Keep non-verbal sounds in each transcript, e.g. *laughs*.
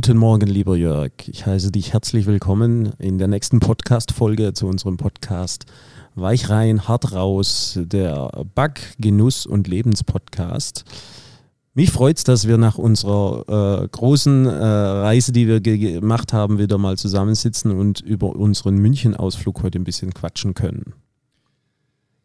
Guten Morgen, lieber Jörg. Ich heiße dich herzlich willkommen in der nächsten Podcast-Folge zu unserem Podcast Weich rein, hart raus, der Back, Genuss und Lebenspodcast. Mich freut es, dass wir nach unserer äh, großen äh, Reise, die wir gemacht haben, wieder mal zusammensitzen und über unseren München-Ausflug heute ein bisschen quatschen können.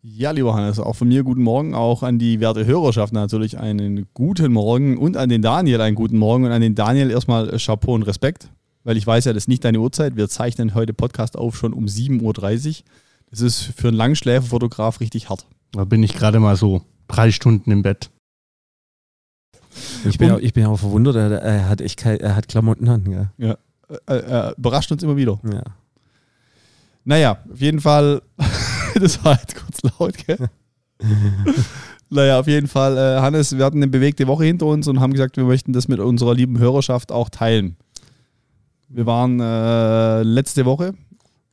Ja, lieber Hannes, auch von mir guten Morgen, auch an die werte Hörerschaft natürlich einen guten Morgen und an den Daniel einen guten Morgen und an den Daniel erstmal Chapeau und Respekt, weil ich weiß ja, das ist nicht deine Uhrzeit. Wir zeichnen heute Podcast auf schon um 7.30 Uhr. Das ist für einen Langschläferfotograf richtig hart. Da bin ich gerade mal so drei Stunden im Bett. Ich bin, auch, ich bin auch verwundert, er, hat echt er hat Klamotten an. Gell? Ja, er, er überrascht uns immer wieder. Ja. Naja, auf jeden Fall *laughs* das war jetzt kurz laut, gell? *laughs* naja, auf jeden Fall, äh, Hannes, wir hatten eine bewegte Woche hinter uns und haben gesagt, wir möchten das mit unserer lieben Hörerschaft auch teilen. Wir waren äh, letzte Woche.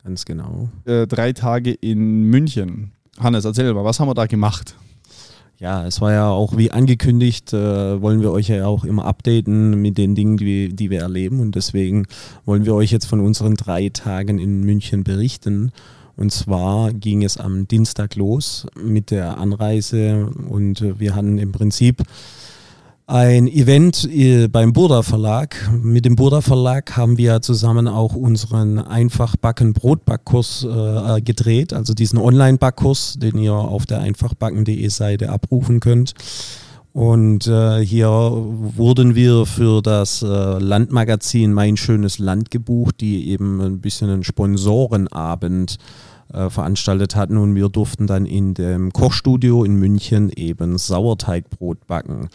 Ganz genau. Äh, drei Tage in München. Hannes, erzähl mal, was haben wir da gemacht? Ja, es war ja auch wie angekündigt, äh, wollen wir euch ja auch immer updaten mit den Dingen, die, die wir erleben. Und deswegen wollen wir euch jetzt von unseren drei Tagen in München berichten. Und zwar ging es am Dienstag los mit der Anreise und wir hatten im Prinzip ein Event äh, beim Burda Verlag. Mit dem Burda Verlag haben wir zusammen auch unseren Einfachbacken Brotbackkurs äh, gedreht, also diesen Online-Backkurs, den ihr auf der einfachbacken.de Seite abrufen könnt. Und äh, hier wurden wir für das äh, Landmagazin Mein schönes Land gebucht, die eben ein bisschen einen Sponsorenabend äh, veranstaltet hatten. Und wir durften dann in dem Kochstudio in München eben Sauerteigbrot backen.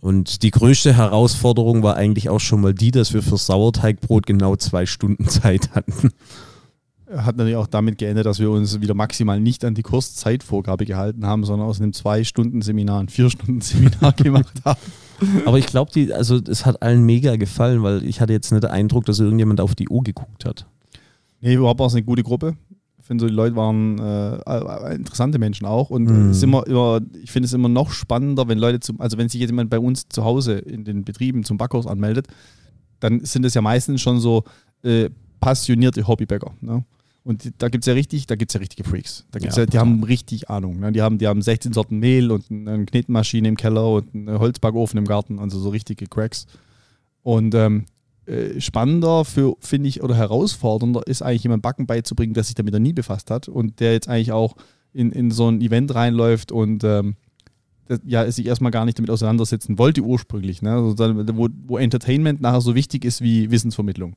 Und die größte Herausforderung war eigentlich auch schon mal die, dass wir für Sauerteigbrot genau zwei Stunden *laughs* Zeit hatten hat natürlich auch damit geendet, dass wir uns wieder maximal nicht an die Kurszeitvorgabe gehalten haben, sondern aus einem Zwei-Stunden-Seminar ein Vier-Stunden-Seminar *laughs* gemacht haben. Aber ich glaube, also es hat allen mega gefallen, weil ich hatte jetzt nicht den Eindruck, dass irgendjemand auf die Uhr geguckt hat. Nee, überhaupt war es eine gute Gruppe. Ich finde, so die Leute waren äh, interessante Menschen auch. Und mhm. es immer, immer, ich finde es immer noch spannender, wenn Leute zum, also wenn sich jemand bei uns zu Hause in den Betrieben zum Backkurs anmeldet, dann sind es ja meistens schon so äh, passionierte Hobbybäcker. Ne? Und da gibt es ja richtig, da gibt ja richtige Freaks. Da gibt's ja, ja die haben richtig Ahnung. Ne? Die, haben, die haben 16 Sorten Mehl und eine Knetmaschine im Keller und einen Holzbackofen im Garten, also so richtige Cracks. Und ähm, äh, spannender für, finde ich, oder herausfordernder ist eigentlich jemand Backen beizubringen, der sich damit noch nie befasst hat und der jetzt eigentlich auch in, in so ein Event reinläuft und ähm, das, ja, sich erstmal gar nicht damit auseinandersetzen wollte ursprünglich. Ne? Also, wo, wo Entertainment nachher so wichtig ist wie Wissensvermittlung.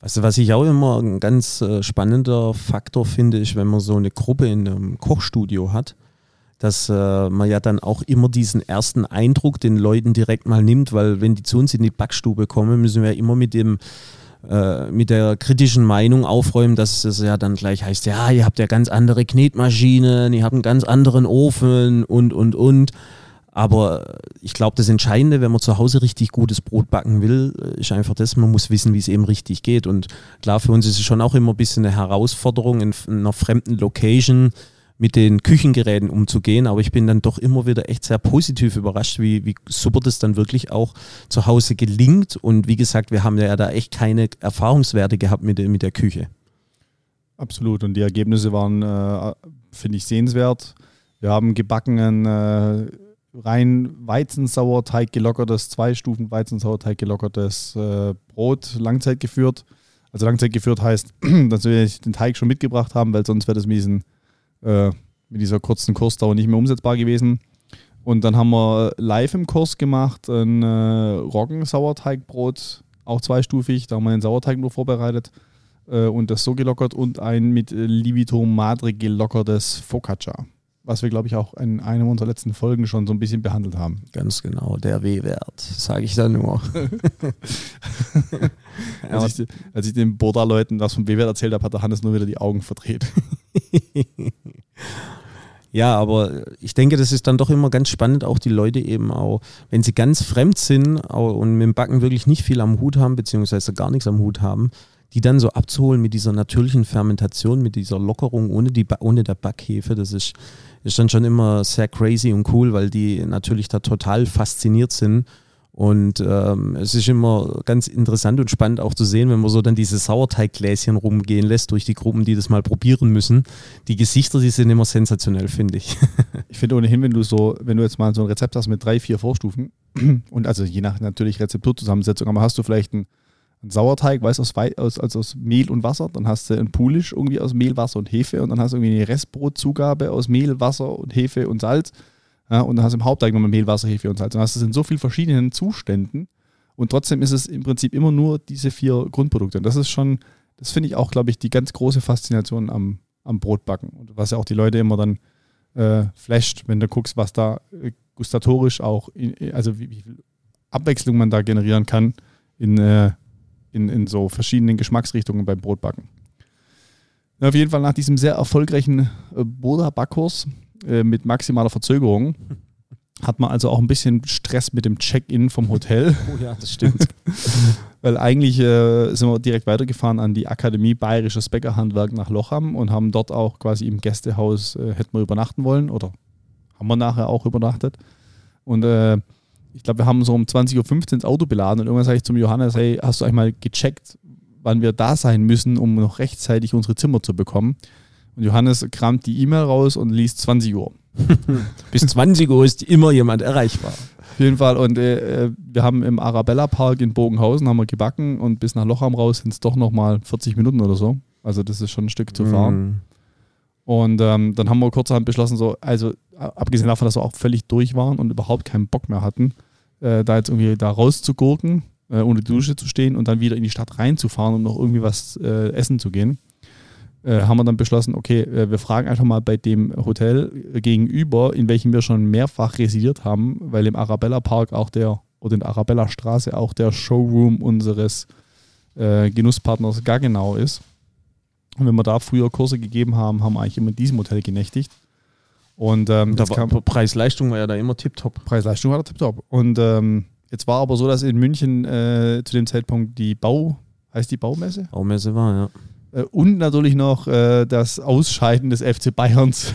Also was ich auch immer ein ganz äh, spannender Faktor finde, ist, wenn man so eine Gruppe in einem Kochstudio hat, dass äh, man ja dann auch immer diesen ersten Eindruck den Leuten direkt mal nimmt, weil wenn die zu uns in die Backstube kommen, müssen wir ja immer mit dem äh, mit der kritischen Meinung aufräumen, dass es ja dann gleich heißt, ja, ihr habt ja ganz andere Knetmaschinen, ihr habt einen ganz anderen Ofen und und und. Aber ich glaube, das Entscheidende, wenn man zu Hause richtig gutes Brot backen will, ist einfach das, man muss wissen, wie es eben richtig geht. Und klar, für uns ist es schon auch immer ein bisschen eine Herausforderung, in einer fremden Location mit den Küchengeräten umzugehen. Aber ich bin dann doch immer wieder echt sehr positiv überrascht, wie, wie super das dann wirklich auch zu Hause gelingt. Und wie gesagt, wir haben ja da echt keine Erfahrungswerte gehabt mit, mit der Küche. Absolut. Und die Ergebnisse waren, äh, finde ich, sehenswert. Wir haben gebackenen äh, rein Weizensauerteig gelockertes, zwei Stufen Weizensauerteig gelockertes äh, Brot Langzeit geführt. Also Langzeit geführt heißt, *clears throat* dass wir den Teig schon mitgebracht haben, weil sonst wäre das mit, diesen, äh, mit dieser kurzen Kursdauer nicht mehr umsetzbar gewesen. Und dann haben wir live im Kurs gemacht ein äh, Roggensauerteigbrot, auch zweistufig. Da haben wir den Sauerteig nur vorbereitet äh, und das so gelockert und ein mit Livito Madre gelockertes Focaccia was wir, glaube ich, auch in einer unserer letzten Folgen schon so ein bisschen behandelt haben. Ganz genau, der W-Wert, sage ich da nur. *laughs* als, ich, als ich den Boda-Leuten das vom W-Wert erzählt habe, hat der Hannes nur wieder die Augen verdreht. *laughs* Ja, aber ich denke, das ist dann doch immer ganz spannend, auch die Leute eben auch, wenn sie ganz fremd sind und mit dem Backen wirklich nicht viel am Hut haben, beziehungsweise gar nichts am Hut haben, die dann so abzuholen mit dieser natürlichen Fermentation, mit dieser Lockerung ohne, die, ohne der Backhefe, das ist, ist dann schon immer sehr crazy und cool, weil die natürlich da total fasziniert sind Und ähm, es ist immer ganz interessant und spannend auch zu sehen, wenn man so dann diese Sauerteiggläschen rumgehen lässt durch die Gruppen, die das mal probieren müssen. Die Gesichter, die sind immer sensationell, finde ich. *laughs* Ich finde ohnehin, wenn du so, wenn du jetzt mal so ein Rezept hast mit drei, vier Vorstufen und also je nach natürlich Rezepturzusammensetzung, aber hast du vielleicht einen, einen Sauerteig, weißt aus, aus, also aus Mehl und Wasser, dann hast du einen Pulisch irgendwie aus Mehl, Wasser und Hefe und dann hast du irgendwie eine Restbrotzugabe aus Mehl, Wasser und Hefe und Salz. Ja, und dann hast du im Hauptteig nochmal Mehl, Wasser, Hefe und Salz. Und hast du es in so vielen verschiedenen Zuständen und trotzdem ist es im Prinzip immer nur diese vier Grundprodukte. Und das ist schon, das finde ich auch, glaube ich, die ganz große Faszination am, am Brotbacken. Und was ja auch die Leute immer dann äh, flasht, wenn du guckst, was da äh, gustatorisch auch, in, also wie, wie viel Abwechslung man da generieren kann in, äh, in, in so verschiedenen Geschmacksrichtungen beim Brotbacken. Na, auf jeden Fall nach diesem sehr erfolgreichen äh, Boda-Backkurs äh, mit maximaler Verzögerung *laughs* hat man also auch ein bisschen Stress mit dem Check-in vom Hotel. *laughs* Oh ja, das stimmt. *laughs* Weil eigentlich äh, sind wir direkt weitergefahren an die Akademie Bayerisches Bäckerhandwerk nach Lochham und haben dort auch quasi im Gästehaus, äh, hätten wir übernachten wollen oder haben wir nachher auch übernachtet. Und äh, ich glaube, wir haben so um 20.15 Uhr ins Auto beladen und irgendwann sage ich zum Johannes, hey, hast du eigentlich mal gecheckt, wann wir da sein müssen, um noch rechtzeitig unsere Zimmer zu bekommen? Und Johannes kramt die E-Mail raus und liest 20 Uhr. *laughs* Bis 20 Uhr ist immer jemand erreichbar. Auf jeden Fall. Und äh, äh, wir haben im Arabella Park in Bogenhausen haben wir gebacken und bis nach Lochham raus sind es doch nochmal 40 Minuten oder so. Also das ist schon ein Stück zu fahren. Und ähm, dann haben wir kurzerhand beschlossen, so, also abgesehen davon, dass wir auch völlig durch waren und überhaupt keinen Bock mehr hatten, äh, da jetzt irgendwie da rauszugurken, äh, ohne Dusche zu stehen und dann wieder in die Stadt reinzufahren, um noch irgendwie was äh, essen zu gehen, äh, haben wir dann beschlossen, okay, äh, wir fragen einfach mal bei dem Hotel gegenüber, in welchem wir schon mehrfach residiert haben, weil im Arabella Park auch der, oder in der Arabella Straße auch der Showroom unseres äh, Genusspartners Gaggenau ist. Und wenn wir da früher Kurse gegeben haben, haben wir eigentlich immer in diesem Hotel genächtigt. Und ähm, Da war, Preis-Leistung war ja da immer tipptopp. Preis-Leistung war der tipptopp. Und ähm, jetzt war aber so, dass in München äh, zu dem Zeitpunkt die Bau, heißt die Baumesse? Baumesse war, ja. Äh, und natürlich noch äh, das Ausscheiden des FC Bayerns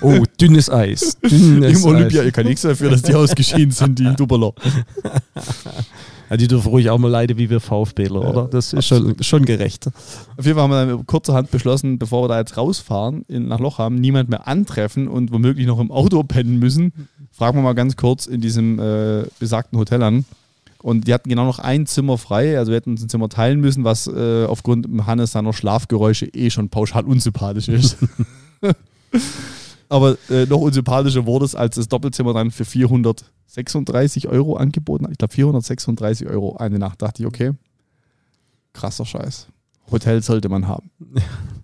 Oh, dünnes Eis. *laughs* Dünnes im Olympia. Eis. Ich kann nichts dafür, dass die ausgeschieden sind, die Dubberler. *laughs* Ja, die dürfen ruhig auch mal leiden wie wir VfBler, Ja, oder? Das ist schon, schon gerecht. Auf jeden Fall haben wir dann kurzerhand beschlossen, bevor wir da jetzt rausfahren in, nach Lochham, niemand mehr antreffen und womöglich noch im Auto pennen müssen. Fragen wir mal ganz kurz in diesem äh, besagten Hotel an. Und die hatten genau noch ein Zimmer frei, also wir hätten uns ein Zimmer teilen müssen, was äh, aufgrund Hannes seiner Schlafgeräusche eh schon pauschal unsympathisch ist. *laughs* Aber äh, noch unsympathischer wurde es, als das Doppelzimmer dann für 436 Euro angeboten hat. Ich glaube 436 Euro eine Nacht. Dachte ich, okay, krasser Scheiß. Hotel sollte man haben. *laughs*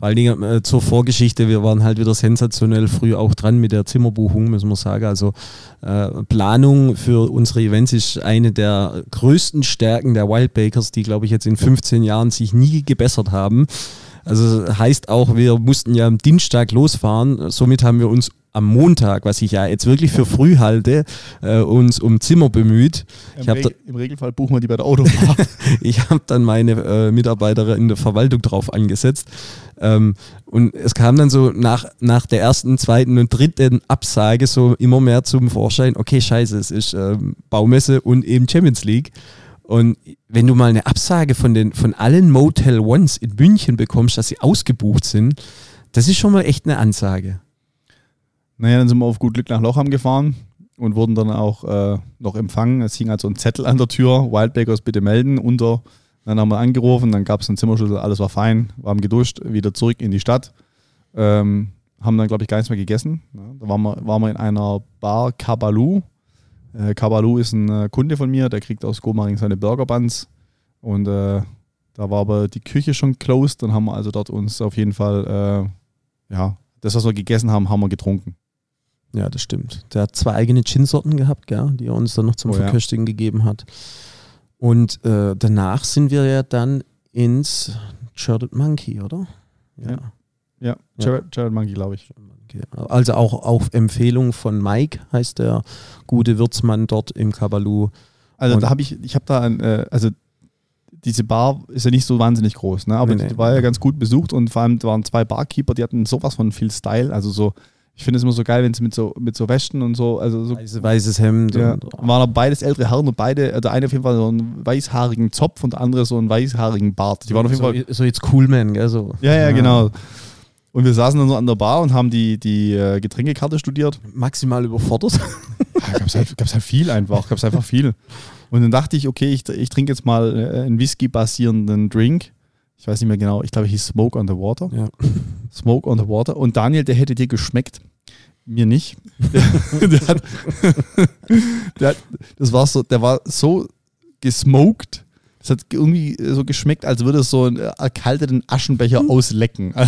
Vor allen Dingen äh, zur Vorgeschichte, wir waren halt wieder sensationell früh auch dran mit der Zimmerbuchung, müssen wir sagen. Also äh, Planung für unsere Events ist eine der größten Stärken der Wild Bakers, die, glaube ich, jetzt in 15 Jahren sich nie gebessert haben. Also heißt auch, wir mussten ja am Dienstag losfahren, somit haben wir uns am Montag, was ich ja jetzt wirklich für früh halte, äh, uns um Zimmer bemüht. Im, Ich habe Reg Im Regelfall buchen wir die bei der Autofahrt. *laughs* ich habe dann meine äh, Mitarbeiterin in der Verwaltung drauf angesetzt. Ähm, und es kam dann so nach, nach der ersten, zweiten und dritten Absage so immer mehr zum Vorschein, okay, scheiße, es ist ähm, Baumesse und eben Champions League. Und wenn du mal eine Absage von, den, von allen Motel Ones in München bekommst, dass sie ausgebucht sind, das ist schon mal echt eine Ansage. Naja, dann sind wir auf gut Glück nach Lochham gefahren und wurden dann auch äh, noch empfangen. Es hing also ein Zettel an der Tür, Wildbakers bitte melden, unter. Dann haben wir angerufen, dann gab es einen Zimmerschlüssel, alles war fein, wir haben geduscht, wieder zurück in die Stadt. Ähm, haben dann, glaube ich, gar nichts mehr gegessen. Ja, da waren wir, waren wir in einer Bar Kabalu. Äh, Kabalu ist ein äh, Kunde von mir, der kriegt aus Gomaring seine Burger Buns. Und äh, da war aber die Küche schon closed. Dann haben wir also dort uns auf jeden Fall, äh, ja, das, was wir gegessen haben, haben wir getrunken. Ja, das stimmt. Der hat zwei eigene Gin-Sorten gehabt, gell, die er uns dann noch zum Oh ja. Verköstigen gegeben hat. Und äh, danach sind wir ja dann ins Shirted Monkey, oder? Ja. Ja, Ja. Jared Monkey, glaube ich. Also auch auf Empfehlung von Mike heißt der gute Wirtsmann dort im Kabalu. Also Und- da habe ich, ich habe da, ein, äh, also diese Bar ist ja nicht so wahnsinnig groß, ne? aber Nee, nee. die war ja ganz gut besucht und vor allem waren zwei Barkeeper, die hatten sowas von viel Style, also so Ich finde es immer so geil, wenn es mit so, mit so Westen und so, also so Weiße, weißes Hemd. ja, Und, waren aber beides ältere Herren und beide, der eine auf jeden Fall so einen weißhaarigen Zopf und der andere so einen weißhaarigen Bart. Die waren auf jeden Fall so, so jetzt Coolman, gell? So. Ja, ja, genau. Und wir saßen dann so an der Bar und haben die, die äh, Getränkekarte studiert. Maximal überfordert. *laughs* Ja, gab's halt, gab's halt viel einfach, gab's einfach viel. Und dann dachte ich, okay, ich, ich trinke jetzt mal äh, einen Whisky-basierenden Drink. Ich weiß nicht mehr genau, ich glaube, ich hieß Smoke on the Water. Ja. Smoke on the Water. Und Daniel, der hätte dir geschmeckt. Mir nicht. Der, *laughs* der hat, der hat, das war so, der war so gesmoked. Das hat irgendwie so geschmeckt, als würde es so einen erkalteten Aschenbecher auslecken. *laughs*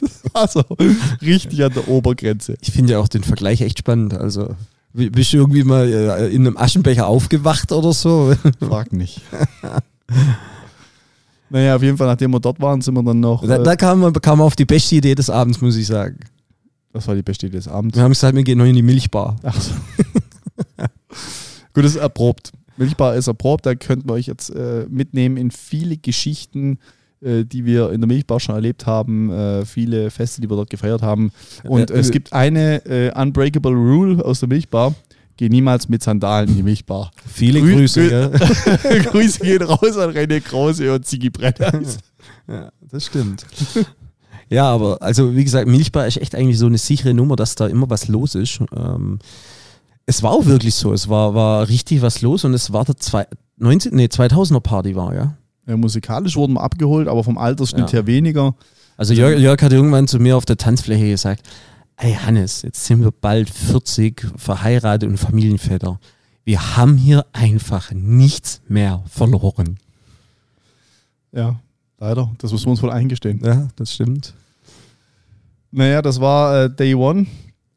Das war so richtig an der Obergrenze. Ich finde ja auch den Vergleich echt spannend. Also, bist du irgendwie mal äh, in einem Aschenbecher aufgewacht oder so? Frag nicht. *laughs* naja, auf jeden Fall, nachdem wir dort waren, sind wir dann noch. Da, äh, da kam, man, kam man auf die beste Idee des Abends, muss ich sagen. das war die beste Idee des Abends. Wir haben gesagt, wir gehen noch in die Milchbar. Ach so. *laughs* Gut, das ist erprobt. Milchbar ist erprobt, da könnten wir euch jetzt äh, mitnehmen in viele Geschichten, äh, die wir in der Milchbar schon erlebt haben, äh, viele Feste, die wir dort gefeiert haben. Und Äh, es gibt eine äh, Unbreakable Rule aus der Milchbar. Geh niemals mit Sandalen in die Milchbar. Viele Grü- Grüße. grü- Gell? *laughs* Grüße gehen raus an René Krause und Ziggy Brenners. Ja, das stimmt. Ja, aber also wie gesagt, Milchbar ist echt eigentlich so eine sichere Nummer, dass da immer was los ist. Ähm, es war auch wirklich so, es war, war richtig was los und es war der zwei, 19, nee, 2000er Party war, ja. Ja, musikalisch wurden wir abgeholt, aber vom Altersschnitt Ja. her weniger. Also Jörg, Jörg hat irgendwann zu mir auf der Tanzfläche gesagt, ey Hannes, jetzt sind wir bald 40, verheiratet und Familienväter. Wir haben hier einfach nichts mehr verloren. Ja, leider. Das müssen wir uns wohl eingestehen. Ja, das stimmt. Naja, das war äh, Day One.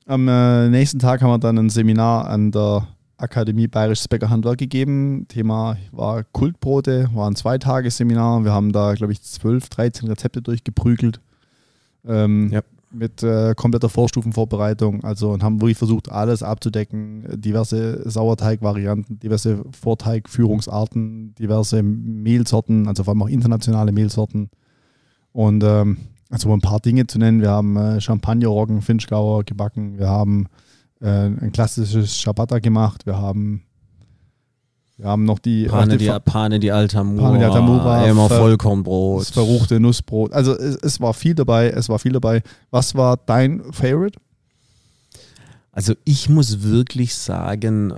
Am äh, nächsten Tag haben wir dann ein Seminar an der Akademie Bayerisches Bäckerhandwerk gegeben. Thema war Kultbrote, war ein Zweitagesseminar. Wir haben da, glaube ich, 12, 13 Rezepte durchgeprügelt. Ähm, Ja. Mit äh, kompletter Vorstufenvorbereitung. Also und haben wirklich versucht, alles abzudecken. Diverse Sauerteigvarianten, diverse Vorteigführungsarten, diverse Mehlsorten, also vor allem auch internationale Mehlsorten. Und ähm, also um ein paar Dinge zu nennen, wir haben äh, Champagner-Roggen, Finchgauer gebacken, wir haben äh, ein klassisches Ciabatta gemacht, wir haben, wir haben noch die, Pane die Pane die Altamura, Pane die Altamura, immer Vollkornbrot. das verruchte Nussbrot. Also es, es war viel dabei, es war viel dabei. Was war dein Favorite? Also ich muss wirklich sagen,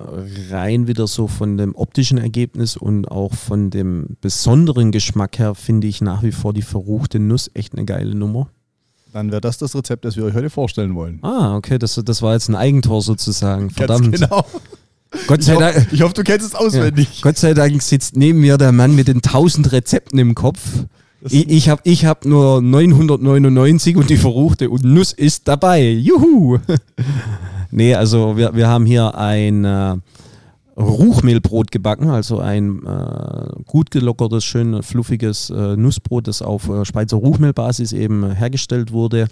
rein wieder so von dem optischen Ergebnis und auch von dem besonderen Geschmack her finde ich nach wie vor die verruchte Nuss echt eine geile Nummer. Dann wäre das das Rezept, das wir euch heute vorstellen wollen. Ah, okay, das, das war jetzt ein Eigentor sozusagen. Verdammt. Ganz genau. Gott, Ich, sei hoff, Dank, ich hoffe, du kennst es auswendig. Gott sei Dank sitzt neben mir der Mann mit den 1000 Rezepten im Kopf. Ich, ich habe ich hab nur 999 und die verruchte und Nuss ist dabei. Juhu! *laughs* nee, also wir, wir haben hier ein äh, Ruchmehlbrot gebacken, also ein äh, gut gelockertes, schön fluffiges äh, Nussbrot, das auf äh, Schweizer Ruchmehlbasis eben hergestellt wurde.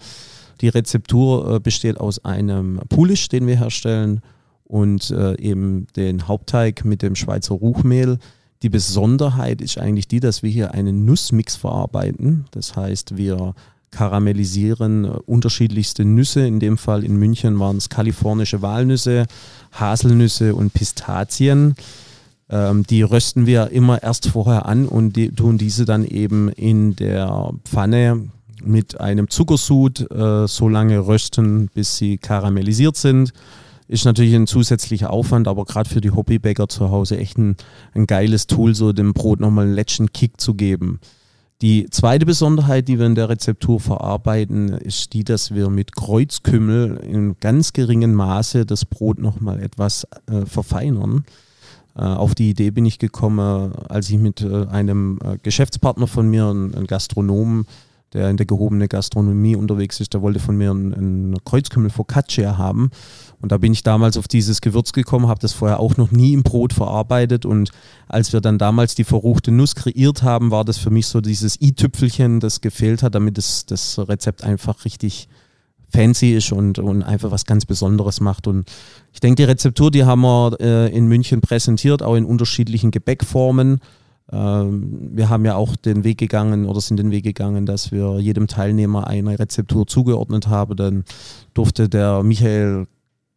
Die Rezeptur äh, besteht aus einem Pulisch, den wir herstellen, und äh, eben den Hauptteig mit dem Schweizer Ruchmehl. Die Besonderheit ist eigentlich die, dass wir hier einen Nussmix verarbeiten. Das heißt, wir karamellisieren äh, unterschiedlichste Nüsse. In dem Fall in München waren es kalifornische Walnüsse, Haselnüsse und Pistazien. Ähm, die rösten wir immer erst vorher an und die, tun diese dann eben in der Pfanne mit einem Zuckersud äh, so lange rösten, bis sie karamellisiert sind. Ist natürlich ein zusätzlicher Aufwand, aber gerade für die Hobbybäcker zu Hause echt ein, ein geiles Tool, so dem Brot nochmal einen letzten Kick zu geben. Die zweite Besonderheit, die wir in der Rezeptur verarbeiten, ist die, dass wir mit Kreuzkümmel in ganz geringem Maße das Brot nochmal etwas äh, verfeinern. Äh, auf die Idee bin ich gekommen, als ich mit äh, einem äh, Geschäftspartner von mir, einem ein Gastronomen, der in der gehobenen Gastronomie unterwegs ist, der wollte von mir einen, einen Kreuzkümmel Focaccia haben. Und da bin ich damals auf dieses Gewürz gekommen, habe das vorher auch noch nie im Brot verarbeitet. Und als wir dann damals die verruchte Nuss kreiert haben, war das für mich so dieses i-Tüpfelchen, das gefehlt hat, damit es, das Rezept einfach richtig fancy ist und, und einfach was ganz Besonderes macht. Und ich denke, die Rezeptur, die haben wir äh, in München präsentiert, auch in unterschiedlichen Gebäckformen. Ähm, wir haben ja auch den Weg gegangen oder sind den Weg gegangen, dass wir jedem Teilnehmer eine Rezeptur zugeordnet haben. Dann durfte der Michael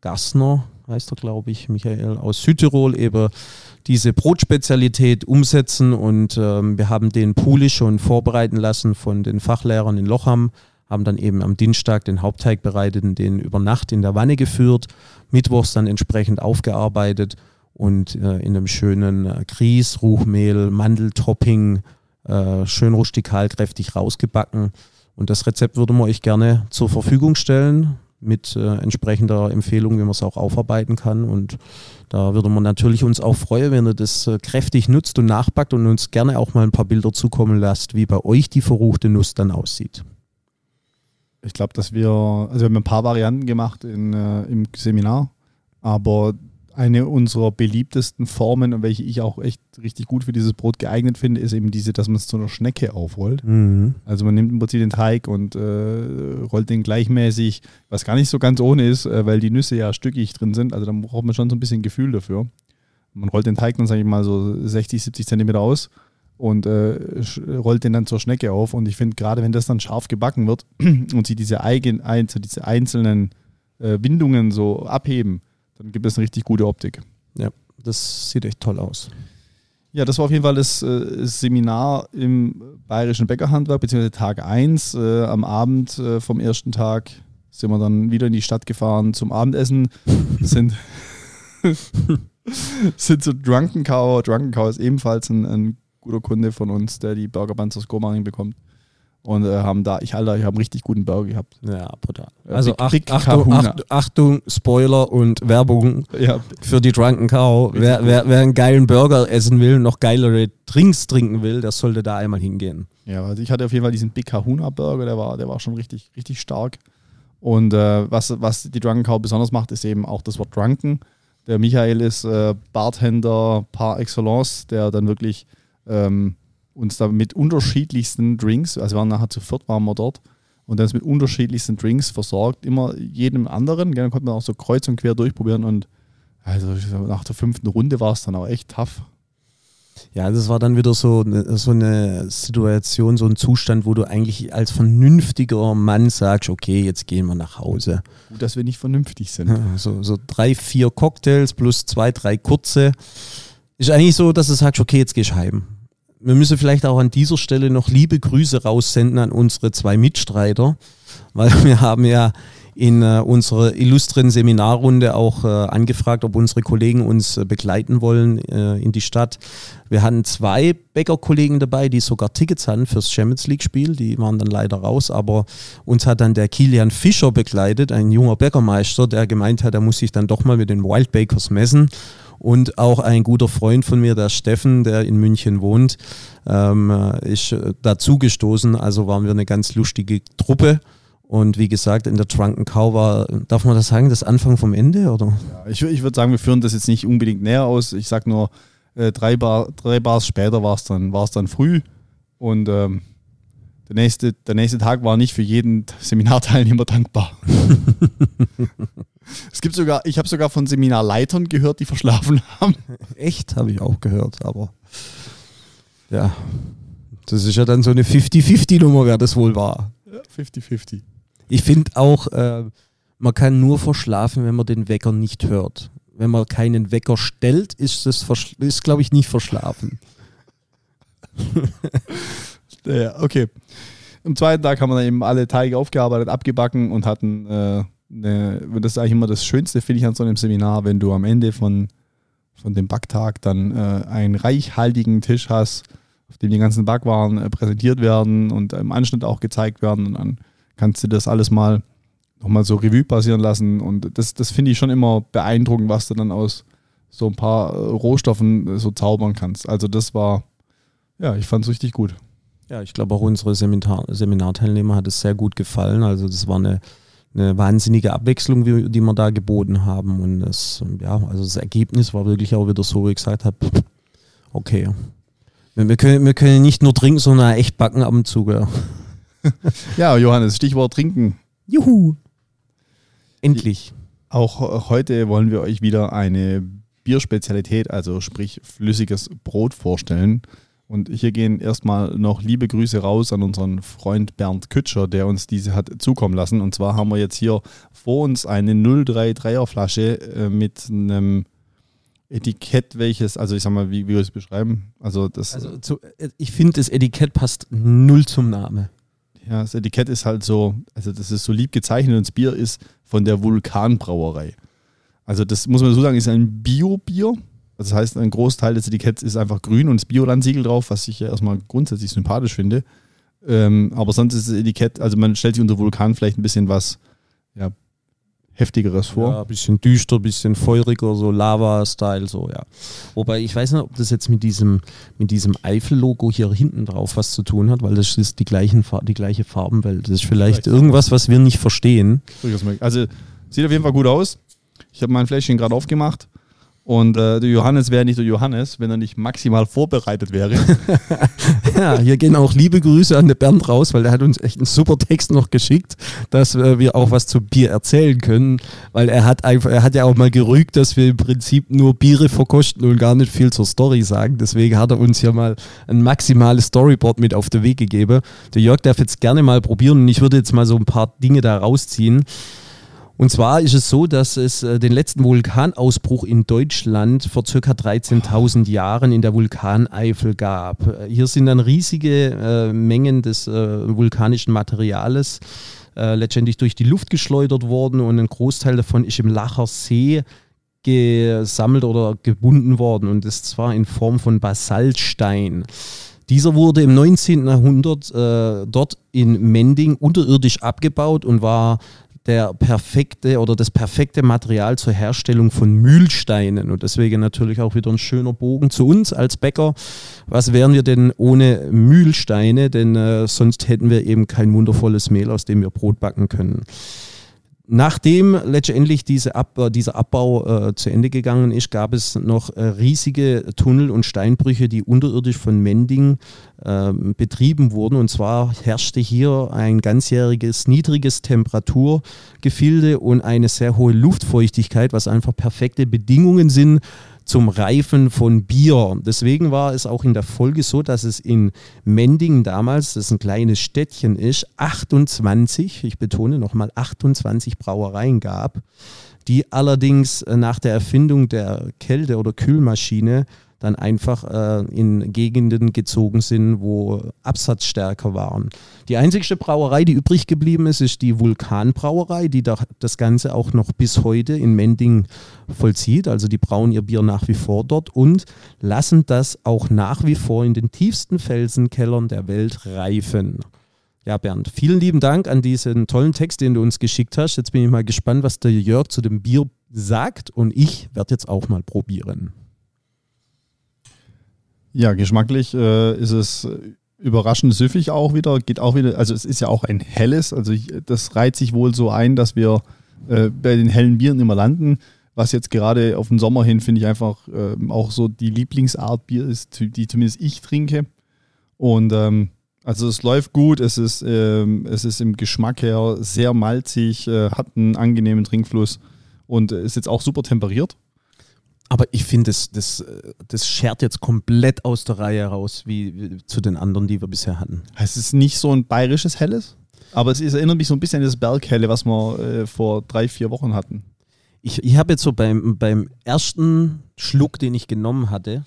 Gassner, heißt er glaube ich, Michael aus Südtirol eben diese Brotspezialität umsetzen und ähm, wir haben den Puli schon vorbereiten lassen von den Fachlehrern in Lochham, haben dann eben am Dienstag den Hauptteig bereitet und den über Nacht in der Wanne geführt, mittwochs dann entsprechend aufgearbeitet und äh, in einem schönen äh, Grieß, Ruchmehl, Mandeltopping, äh, schön rustikal kräftig rausgebacken. Und das Rezept würden wir euch gerne zur Verfügung stellen mit äh, entsprechender Empfehlung, wie man es auch aufarbeiten kann. Und da würde man natürlich uns auch freuen, wenn ihr das äh, kräftig nutzt und nachbackt und uns gerne auch mal ein paar Bilder zukommen lasst, wie bei euch die verruchte Nuss dann aussieht. Ich glaube, dass wir, also wir haben ein paar Varianten gemacht in, äh, im Seminar, aber eine unserer beliebtesten Formen und welche ich auch echt richtig gut für dieses Brot geeignet finde, ist eben diese, dass man es zu einer Schnecke aufrollt. Mhm. Also man nimmt im Prinzip den Teig und äh, rollt den gleichmäßig, was gar nicht so ganz ohne ist, äh, weil die Nüsse ja stückig drin sind. Also da braucht man schon so ein bisschen Gefühl dafür. Man rollt den Teig dann, sage ich mal, so 60, 70 Zentimeter aus und äh, rollt den dann zur Schnecke auf. Und ich finde, gerade wenn das dann scharf gebacken wird *clears throat* und sie diese, eigen, diese einzelnen äh, Windungen so abheben, dann gibt es eine richtig gute Optik. Ja, das sieht echt toll aus. Ja, das war auf jeden Fall das äh, Seminar im Bayerischen Bäckerhandwerk, beziehungsweise Tag 1. Äh, am Abend äh, vom ersten Tag sind wir dann wieder in die Stadt gefahren zum Abendessen. *laughs* sind, *laughs* sind zu Drunken Cow. Drunken Cow ist ebenfalls ein, ein guter Kunde von uns, der die Burger Buns aus Gomaring bekommt und äh, haben da, ich Alter, ich habe einen richtig guten Burger gehabt. Ja, brutal. Also Big, Big Achtung, Achtung, Achtung, Spoiler und Werbung ja. für die Drunken Cow. Wer, wer, wer, einen geilen Burger essen will, noch geilere Drinks trinken will, der sollte da einmal hingehen. Ja, also ich hatte auf jeden Fall diesen Big Kahuna Burger, der war, der war schon richtig, richtig stark. Und äh, was, was die Drunken Cow besonders macht, ist eben auch das Wort Drunken. Der Michael ist äh, Bartender par excellence, der dann wirklich ähm, uns da mit unterschiedlichsten Drinks, also wir waren nachher zu viert, waren wir dort, und dann ist mit unterschiedlichsten Drinks versorgt, immer jedem anderen. Dann konnte man auch so kreuz und quer durchprobieren und also nach der fünften Runde war es dann auch echt tough. Ja, das war dann wieder so, so eine Situation, so ein Zustand, wo du eigentlich als vernünftiger Mann sagst, okay, jetzt gehen wir nach Hause. Gut, dass wir nicht vernünftig sind. So, so drei, vier Cocktails plus zwei, drei kurze. Ist eigentlich so, dass du sagst, okay, jetzt gehst du heim wir müssen vielleicht auch an dieser Stelle noch liebe Grüße raussenden an unsere zwei Mitstreiter, weil wir haben ja in äh, unserer illustren Seminarrunde auch äh, angefragt, ob unsere Kollegen uns äh, begleiten wollen äh, in die Stadt. Wir hatten zwei Bäckerkollegen dabei, die sogar Tickets hatten fürs Champions League-Spiel. Die waren dann leider raus, aber uns hat dann der Kilian Fischer begleitet, ein junger Bäckermeister, der gemeint hat, er muss sich dann doch mal mit den Wild Bakers messen. Und auch ein guter Freund von mir, der Steffen, der in München wohnt, ähm, ist dazu gestoßen. Also waren wir eine ganz lustige Truppe. Und wie gesagt, in der Drunken Cow war, darf man das sagen, das Anfang vom Ende? Oder? Ja, ich ich würde sagen, wir führen das jetzt nicht unbedingt näher aus. Ich sage nur, äh, drei, Bar, drei Bars später war es dann, dann früh. Und ähm, der, nächste, der nächste Tag war nicht für jeden Seminarteilnehmer dankbar. *laughs* Es gibt sogar, ich habe sogar von Seminarleitern gehört, die verschlafen *laughs* haben. Echt, habe ich auch gehört, aber ja, das ist ja dann so eine 50-50-Nummer, wer das wohl war. 50-50. Ich finde auch, äh, man kann nur verschlafen, wenn man den Wecker nicht hört. Wenn man keinen Wecker stellt, ist das, ist, glaube ich, nicht verschlafen. *laughs* ja, okay. Am zweiten Tag haben wir dann eben alle Teige aufgearbeitet, abgebacken und hatten äh, eine, das ist eigentlich immer das Schönste, finde ich, an so einem Seminar, wenn du am Ende von, von dem Backtag dann äh, einen reichhaltigen Tisch hast, auf dem die ganzen Backwaren äh, präsentiert werden und im Anschnitt auch gezeigt werden. Und dann kannst du das alles mal nochmal so Revue passieren lassen. Und das, das finde ich schon immer beeindruckend, was du dann aus so ein paar äh, Rohstoffen äh, so zaubern kannst. Also das war, ja, ich fand es richtig gut. Ja, ich glaube auch unsere Seminar Seminarteilnehmer hat es sehr gut gefallen. Also das war eine eine wahnsinnige Abwechslung, die wir da geboten haben. Und das, ja, also das Ergebnis war wirklich auch wieder so, wie ich gesagt habe, okay. Wir können, wir können nicht nur trinken, sondern echt backen ab und zu. Ja, *laughs* ja Johannes, Stichwort trinken. Juhu. Endlich. Auch heute wollen wir euch wieder eine Bierspezialität, also sprich flüssiges Brot vorstellen. Und hier gehen erstmal noch liebe Grüße raus an unseren Freund Bernd Kütscher, der uns diese hat zukommen lassen. Und zwar haben wir jetzt hier vor uns eine 033er Flasche äh, mit einem Etikett, welches, also ich sag mal, wie, wie wir es beschreiben? Also das. Also zu, ich finde, das Etikett passt null zum Namen. Ja, das Etikett ist halt so, also das ist so lieb gezeichnet und das Bier ist von der Vulkanbrauerei. Also das muss man so sagen, ist ein Bio-Bier. Das heißt, ein Großteil des Etiketts ist einfach grün und das Bioland-Siegel drauf, was ich ja erstmal grundsätzlich sympathisch finde. Ähm, aber sonst ist das Etikett, also man stellt sich unter Vulkan vielleicht ein bisschen was ja, heftigeres vor. Ja, ein bisschen düster, ein bisschen feuriger, so Lava-Style, so, ja. Wobei ich weiß nicht, ob das jetzt mit diesem, mit diesem Eifel-Logo hier hinten drauf was zu tun hat, weil das ist die, gleichen, die gleiche Farbenwelt. Das ist vielleicht, vielleicht irgendwas, was wir nicht verstehen. Also sieht auf jeden Fall gut aus. Ich habe mein Fläschchen gerade aufgemacht. Und äh, der Johannes wäre nicht der Johannes, wenn er nicht maximal vorbereitet wäre. *laughs* ja, hier gehen auch liebe Grüße an den Bernd raus, weil der hat uns echt einen super Text noch geschickt, dass äh, wir auch was zu Bier erzählen können, weil er hat einfach, er hat ja auch mal gerügt, dass wir im Prinzip nur Biere verkosten und gar nicht viel zur Story sagen. Deswegen hat er uns hier mal ein maximales Storyboard mit auf den Weg gegeben. Der Jörg darf jetzt gerne mal probieren und ich würde jetzt mal so ein paar Dinge da rausziehen. Und zwar ist es so, dass es äh, den letzten Vulkanausbruch in Deutschland vor circa 13.000 Jahren in der Vulkaneifel gab. Äh, hier sind dann riesige äh, Mengen des äh, vulkanischen Materials äh, letztendlich durch die Luft geschleudert worden und ein Großteil davon ist im Lacher See gesammelt oder gebunden worden und das zwar in Form von Basaltstein. Dieser wurde im 19. Jahrhundert äh, dort in Mending unterirdisch abgebaut und war der perfekte oder das perfekte Material zur Herstellung von Mühlsteinen. Und deswegen natürlich auch wieder ein schöner Bogen zu uns als Bäcker. Was wären wir denn ohne Mühlsteine? Denn äh, sonst hätten wir eben kein wundervolles Mehl, aus dem wir Brot backen können. Nachdem letztendlich diese Ab äh, dieser Abbau äh, zu Ende gegangen ist, gab es noch äh, riesige Tunnel und Steinbrüche, die unterirdisch von Mending äh, betrieben wurden. Und zwar herrschte hier ein ganzjähriges niedriges Temperaturgefilde und eine sehr hohe Luftfeuchtigkeit, was einfach perfekte Bedingungen sind zum Reifen von Bier. Deswegen war es auch in der Folge so, dass es in Mending damals, das ein kleines Städtchen ist, 28, ich betone nochmal 28 Brauereien gab, die allerdings nach der Erfindung der Kälte- oder Kühlmaschine dann einfach äh, in Gegenden gezogen sind, wo Absatzstärker waren. Die einzigste Brauerei, die übrig geblieben ist, ist die Vulkanbrauerei, die da das Ganze auch noch bis heute in Mending vollzieht. Also die brauen ihr Bier nach wie vor dort und lassen das auch nach wie vor in den tiefsten Felsenkellern der Welt reifen. Ja, Bernd, vielen lieben Dank an diesen tollen Text, den du uns geschickt hast. Jetzt bin ich mal gespannt, was der Jörg zu dem Bier sagt und ich werde jetzt auch mal probieren. Ja, geschmacklich äh, ist es überraschend süffig auch wieder. Geht auch wieder, also es ist ja auch ein helles, also ich, das reiht sich wohl so ein, dass wir äh, bei den hellen Bieren immer landen. Was jetzt gerade auf den Sommer hin, finde ich einfach äh, auch so die Lieblingsart Bier ist, die zumindest ich trinke. Und ähm, also es läuft gut, es ist, ähm, es ist im Geschmack her sehr malzig, äh, hat einen angenehmen Trinkfluss und ist jetzt auch super temperiert. Aber ich finde, das, das, das schert jetzt komplett aus der Reihe raus, wie, wie, zu den anderen, die wir bisher hatten. Es ist nicht so ein bayerisches Helles, aber es, ist, erinnert mich so ein bisschen an das Berghelle, was wir äh, vor drei, vier Wochen hatten. Ich, ich habe jetzt so beim, beim ersten Schluck, den ich genommen hatte,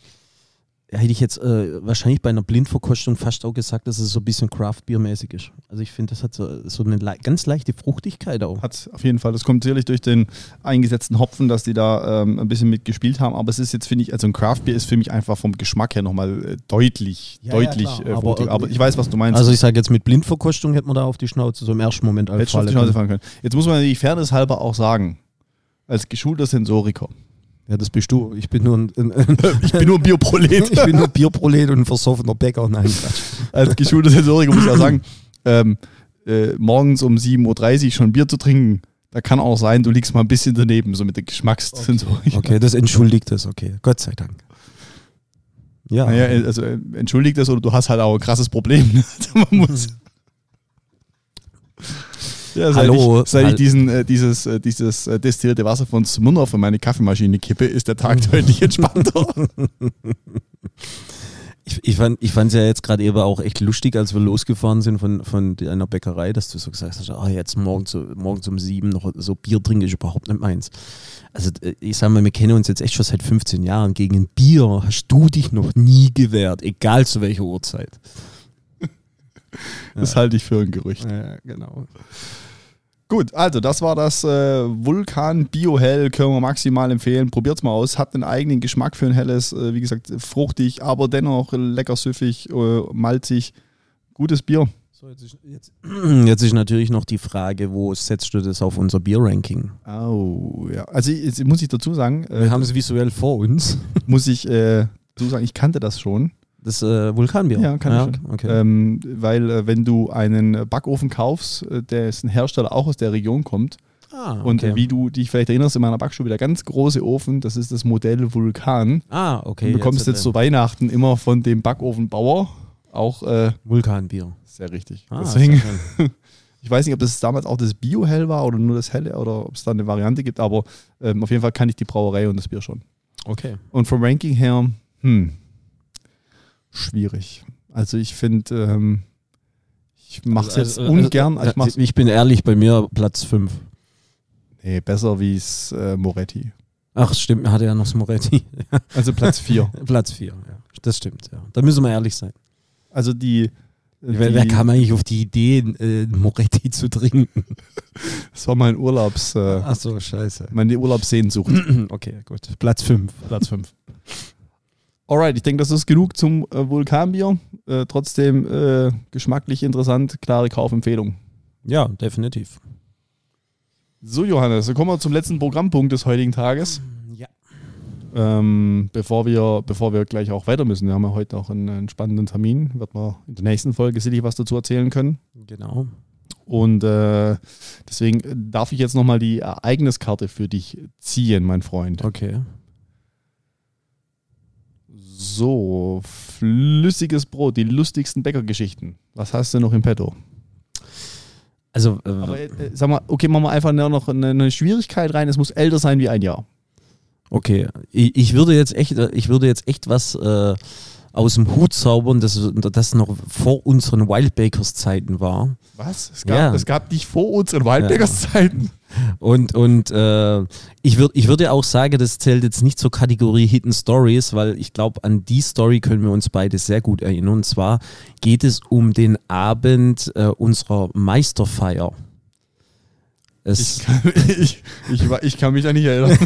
hätte ich jetzt äh, wahrscheinlich bei einer Blindverkostung fast auch gesagt, dass es so ein bisschen Craft-Bier-mäßig ist. Also ich finde, das hat so, so eine le ganz leichte Fruchtigkeit auch. Hat auf jeden Fall. Das kommt sicherlich durch den eingesetzten Hopfen, dass die da ähm, ein bisschen mitgespielt haben. Aber es ist jetzt, finde ich, also ein Craft-Bier ist für mich einfach vom Geschmack her nochmal äh, deutlich, ja, deutlich ja, äh, aber, aber, ich weiß, was du meinst. Also ich sage jetzt mit Blindverkostung hätte man da auf die Schnauze so im ersten Moment als Schnauze fahren können. Jetzt muss man natürlich fairness halber auch sagen, als geschulter Sensoriker, ja, das bist du. Ich bin nur ein, ein, ein ich bin nur ein Bioprolet. *laughs* ich bin nur Bioprolet und ein versoffener Bäcker. Nein, Als geschulter Sensoriker muss ich auch sagen, ähm, äh, morgens um 7.30 Uhr schon Bier zu trinken, da kann auch sein, du liegst mal ein bisschen daneben, so mit der Geschmackssensorik. Okay. okay, das entschuldigt das, okay. Gott sei Dank. Ja. Naja, also äh, entschuldigt das oder du hast halt auch ein krasses Problem. *laughs* Man muss. *laughs* Ja, seit Hallo. Ich, seit ich diesen, äh, dieses, äh, dieses äh, destillierte Wasser von Smirnoff in meine Kaffeemaschine kippe, ist der Tag *laughs* deutlich entspannter. Ich, Ich fand ich es ja jetzt gerade eben auch echt lustig, als wir losgefahren sind von, von einer Bäckerei, dass du so gesagt hast, ah, jetzt morgens, morgens um sieben noch so Bier trinken ist überhaupt nicht meins. Also äh, ich sag mal, wir kennen uns jetzt echt schon seit 15 Jahren. Gegen ein Bier hast du dich noch nie gewehrt, egal zu welcher Uhrzeit. *laughs* Das ja. halte ich für ein Gerücht. Ja, genau. Gut, also das war das äh, Vulkan Bio Hell, können wir maximal empfehlen. Probiert es mal aus, hat einen eigenen Geschmack für ein helles, äh, wie gesagt, fruchtig, aber dennoch lecker süffig, äh, malzig. Gutes Bier. So, jetzt ist, jetzt, *clears throat* jetzt ist, natürlich noch die Frage, wo setzt du das auf unser Bier-Ranking? Oh, ja. Also jetzt muss ich dazu sagen. Wir haben es visuell vor uns. Muss ich äh, dazu sagen, ich kannte das schon. Das äh, Vulkanbier? Ja, kann ja, ich. Okay. Ähm, weil äh, wenn du einen Backofen kaufst, äh, dessen Hersteller auch aus der Region kommt, ah, okay. und wie du dich vielleicht erinnerst, in meiner Backstube, der ganz große Ofen, das ist das Modell Vulkan. Ah, okay. Du bekommst jetzt, jetzt zu Weihnachten immer von dem Backofenbauer auch äh, Vulkanbier. Sehr richtig. Ah, Deswegen, *laughs* ich weiß nicht, ob das damals auch das Bio-Hell war oder nur das Helle oder ob es da eine Variante gibt, aber ähm, auf jeden Fall kann ich die Brauerei und das Bier schon. Okay. Und vom Ranking her, hm, schwierig. Also ich finde, ähm, ich mache es also, jetzt also, ungern. Also, ich, ich, bin ehrlich, bei mir Platz 5. Nee, besser wie es äh, Moretti. Ach, stimmt, hatte ja noch das Moretti. *laughs* also Platz 4. *laughs* Platz 4, ja. Das stimmt, ja. Da müssen wir ehrlich sein. Also die. die wer, wer, kam eigentlich auf die Idee, äh, Moretti *laughs* zu trinken? Das war mein Urlaubs. Äh, Ach so, scheiße. Meine Urlaubssehnsucht. *clears throat* okay, gut. Platz 5. Platz 5. Alright, ich denke, das ist genug zum äh, Vulkanbier. Äh, trotzdem äh, geschmacklich interessant, klare Kaufempfehlung. Ja, definitiv. So, Johannes, dann kommen wir zum letzten Programmpunkt des heutigen Tages. Ja. Ähm, bevor, wir, bevor wir gleich auch weiter müssen, wir haben ja heute auch einen, einen spannenden Termin, wird man in der nächsten Folge sicherlich was dazu erzählen können. Genau. Und äh, deswegen darf ich jetzt nochmal die Ereigniskarte für dich ziehen, mein Freund. Okay. So, flüssiges Brot, die lustigsten Bäckergeschichten. Was hast du noch im Petto? Also, äh, Aber, äh, sag mal, okay, machen wir einfach noch eine, eine, Schwierigkeit rein. Es muss älter sein wie ein Jahr. Okay, ich, ich würde jetzt echt, ich würde jetzt echt was äh, aus dem Hut zaubern, das, das noch vor unseren Wildbakers-Zeiten war. Was? Es gab, ja. es gab dich vor unseren Wildbakers-Zeiten? Und, und äh, ich, würd, ich würde auch sagen, das zählt jetzt nicht zur Kategorie Hidden Stories, weil ich glaube, an die Story können wir uns beide sehr gut erinnern. Und zwar geht es um den Abend äh, unserer Meisterfeier. Ich kann, *laughs* ich, ich, ich, kann mich da nicht erinnern.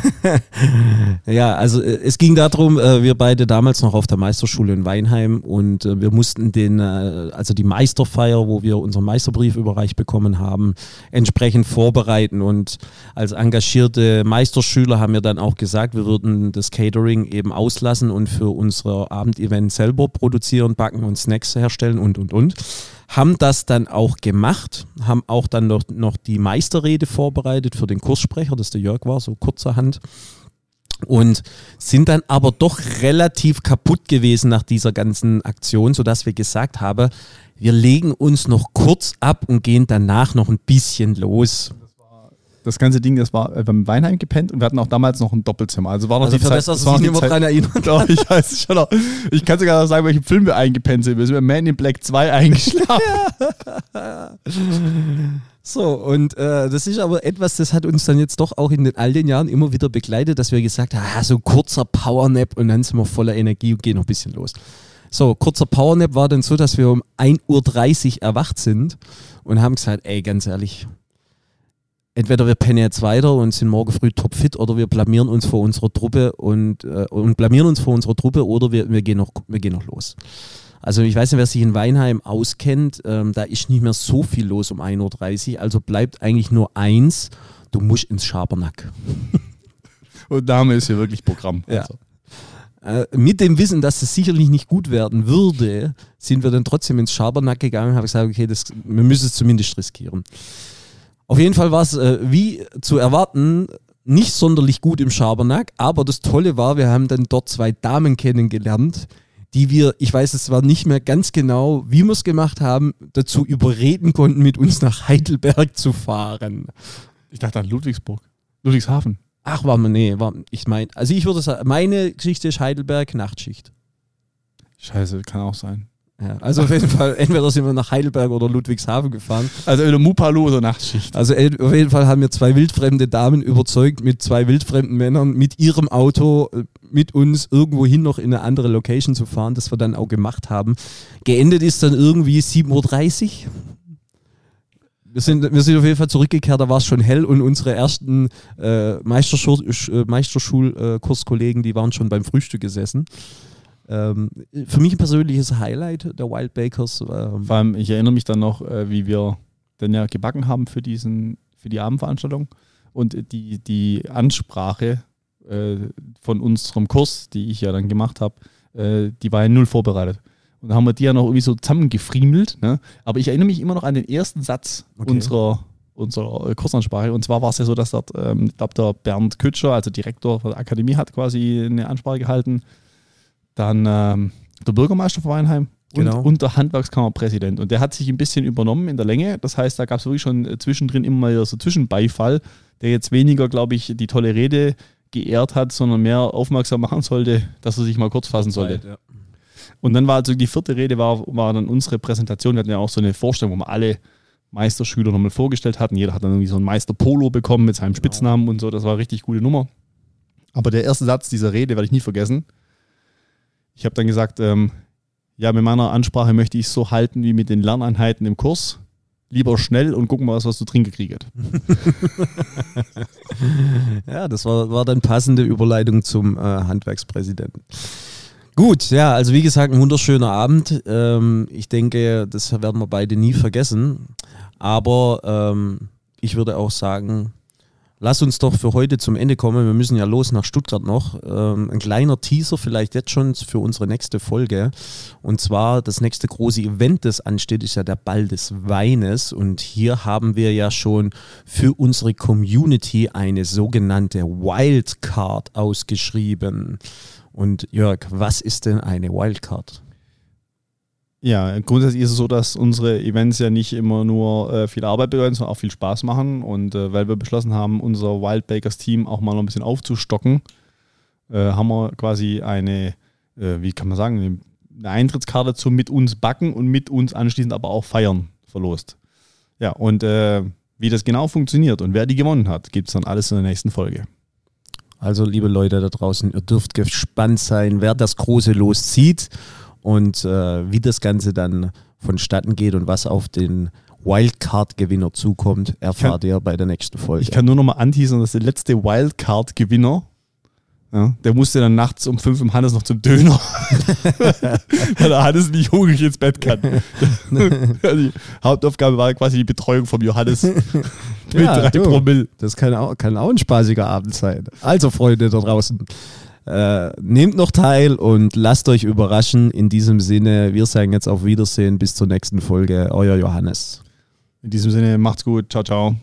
*laughs* ja, also äh, es ging darum, äh, wir beide damals noch auf der Meisterschule in Weinheim und äh, wir mussten den, also die Meisterfeier, wo wir unseren Meisterbrief überreicht bekommen haben, entsprechend vorbereiten. Und als engagierte Meisterschüler haben wir dann auch gesagt, wir würden das Catering eben auslassen und für unser Abendevent selber produzieren, backen und Snacks herstellen und und und haben das dann auch gemacht, haben auch dann noch, noch die Meisterrede vorbereitet für den Kurssprecher, das der Jörg war, so kurzerhand. Und sind dann aber doch relativ kaputt gewesen nach dieser ganzen Aktion, sodass wir gesagt haben, wir legen uns noch kurz ab und gehen danach noch ein bisschen los das ganze Ding, das war äh, beim Weinheim gepennt und wir hatten auch damals noch ein Doppelzimmer. Also war noch also die Zeit, das war nicht immer dran erinnern. *laughs* Doch, ich weiß schon noch. Ich kann sogar noch sagen, welchen Film wir eingepennt sind. Wir sind bei Man in Black 2 *laughs* eingeschlafen. *laughs* So, und äh, das ist aber etwas, das hat uns dann jetzt doch auch in den all den Jahren immer wieder begleitet, dass wir gesagt haben, ah, so ein kurzer Powernap und dann sind wir voller Energie und gehen noch ein bisschen los. So, kurzer Powernap war dann so, dass wir um 1.30 Uhr erwacht sind und haben gesagt, ey, ganz ehrlich, entweder wir pennen jetzt weiter und sind morgen früh topfit oder wir blamieren uns vor unserer Truppe und, äh, und blamieren uns vor unserer Truppe oder wir, wir, gehen noch, wir gehen noch los. Also ich weiß nicht, wer sich in Weinheim auskennt, ähm, da ist nicht mehr so viel los um 1.30 Uhr, also bleibt eigentlich nur eins, du musst ins Schabernack. *laughs* Und Dame ist hier wirklich Programm. Ja. Also. Äh, mit dem Wissen, dass es sicherlich nicht gut werden würde, sind wir dann trotzdem ins Schabernack gegangen und haben gesagt, okay, das, wir müssen es zumindest riskieren. Auf jeden Fall war es äh, wie zu erwarten nicht sonderlich gut im Schabernack, aber das Tolle war, wir haben dann dort zwei Damen kennengelernt, die wir, ich weiß es zwar nicht mehr ganz genau, wie wir es gemacht haben, dazu überreden konnten, mit uns nach Heidelberg zu fahren. Ich dachte an Ludwigsburg. Ludwigshafen. Ach, war mir, nee, war, ich meine, also ich würde sagen, meine Geschichte ist Heidelberg Nachtschicht. Scheiße, kann auch sein. Ja, also auf jeden Fall, entweder sind wir nach Heidelberg oder Ludwigshafen gefahren. Also in der Mupalo oder Nachtschicht. Also auf jeden Fall haben wir zwei wildfremde Damen überzeugt, mit zwei wildfremden Männern mit ihrem Auto äh, mit uns irgendwohin noch in eine andere Location zu fahren, das wir dann auch gemacht haben. Geendet ist dann irgendwie 7.30 Uhr. Wir sind, wir sind auf jeden Fall zurückgekehrt, da war es schon hell und unsere ersten äh, Meisterschul äh, Meisterschulkurskollegen, die waren schon beim Frühstück gesessen. Ähm, für mich ein persönliches Highlight der Wild Bakers. Ähm, Vor allem, ich erinnere mich dann noch, äh, wie wir dann ja gebacken haben für, diesen, für die Abendveranstaltung und die, die Ansprache äh, von unserem Kurs, die ich ja dann gemacht habe, äh, die war ja null vorbereitet. Und da haben wir die ja noch irgendwie so zusammengefriemelt. Ne? Aber ich erinnere mich immer noch an den ersten Satz Okay. unserer, unserer äh, Kursansprache. Und zwar war es ja so, dass dort, ähm, ich glaube, der Bernd Kütscher, also Direktor der Akademie, hat quasi eine Ansprache gehalten. Dann ähm, der Bürgermeister von Weinheim und, Genau. und der Handwerkskammerpräsident. Und der hat sich ein bisschen übernommen in der Länge. Das heißt, da gab es wirklich schon äh, zwischendrin immer mal so Zwischenbeifall, der jetzt weniger, glaube ich, die tolle Rede geehrt hat, sondern mehr aufmerksam machen sollte, dass er sich mal kurz fassen sollte. Ja. Und dann war also die vierte Rede, war, war dann unsere Präsentation. Wir hatten ja auch so eine Vorstellung, wo wir alle Meisterschüler nochmal vorgestellt hatten. Jeder hat dann irgendwie so ein Meister Polo bekommen mit seinem Spitznamen und so. Das war eine richtig gute Nummer. Aber der erste Satz dieser Rede werde ich nie vergessen. Ich habe dann gesagt, ähm, ja, mit meiner Ansprache möchte ich so halten wie mit den Lerneinheiten im Kurs. Lieber schnell und gucken mal, was, was du trinken kriegst. *laughs* Ja, das war, war dann passende Überleitung zum äh, Handwerkspräsidenten. Gut, ja, also wie gesagt, ein wunderschöner Abend. Ähm, ich denke, das werden wir beide nie vergessen. Aber ähm, ich würde auch sagen, lass uns doch für heute zum Ende kommen. Wir müssen ja los nach Stuttgart noch. Ähm, ein kleiner Teaser vielleicht jetzt schon für unsere nächste Folge. Und zwar das nächste große Event, das ansteht, ist ja der Ball des Weines. Und hier haben wir ja schon für unsere Community eine sogenannte Wildcard ausgeschrieben. Und Jörg, was ist denn eine Wildcard? Ja, grundsätzlich ist es so, dass unsere Events ja nicht immer nur äh, viel Arbeit bedeuten, sondern auch viel Spaß machen. Und äh, weil wir beschlossen haben, unser Wild Bakers Team auch mal noch ein bisschen aufzustocken, äh, haben wir quasi eine, äh, wie kann man sagen, eine- Eintrittskarte zum mit uns backen und mit uns anschließend aber auch feiern verlost. Ja, und äh, wie das genau funktioniert und wer die gewonnen hat, gibt es dann alles in der nächsten Folge. Also, liebe Leute da draußen, ihr dürft gespannt sein, wer das große Los zieht und äh, wie das Ganze dann vonstatten geht und was auf den Wildcard-Gewinner zukommt, erfahrt ihr bei der nächsten Folge. Ich kann nur noch mal anteasern, dass der letzte Wildcard-Gewinner, ja, der musste dann nachts um fünf im Hannes noch zum Döner, *laughs* weil der Hannes nicht hungrig ins Bett kann. *laughs* die Hauptaufgabe war quasi die Betreuung vom Johannes *laughs* mit Ja, drei du. Promille. Das kann auch, kann auch ein spaßiger Abend sein. Also, Freunde da draußen, äh, nehmt noch teil und lasst euch überraschen. In diesem Sinne, wir sagen jetzt auf Wiedersehen. Bis zur nächsten Folge. Euer Johannes. In diesem Sinne, macht's gut. Ciao, ciao.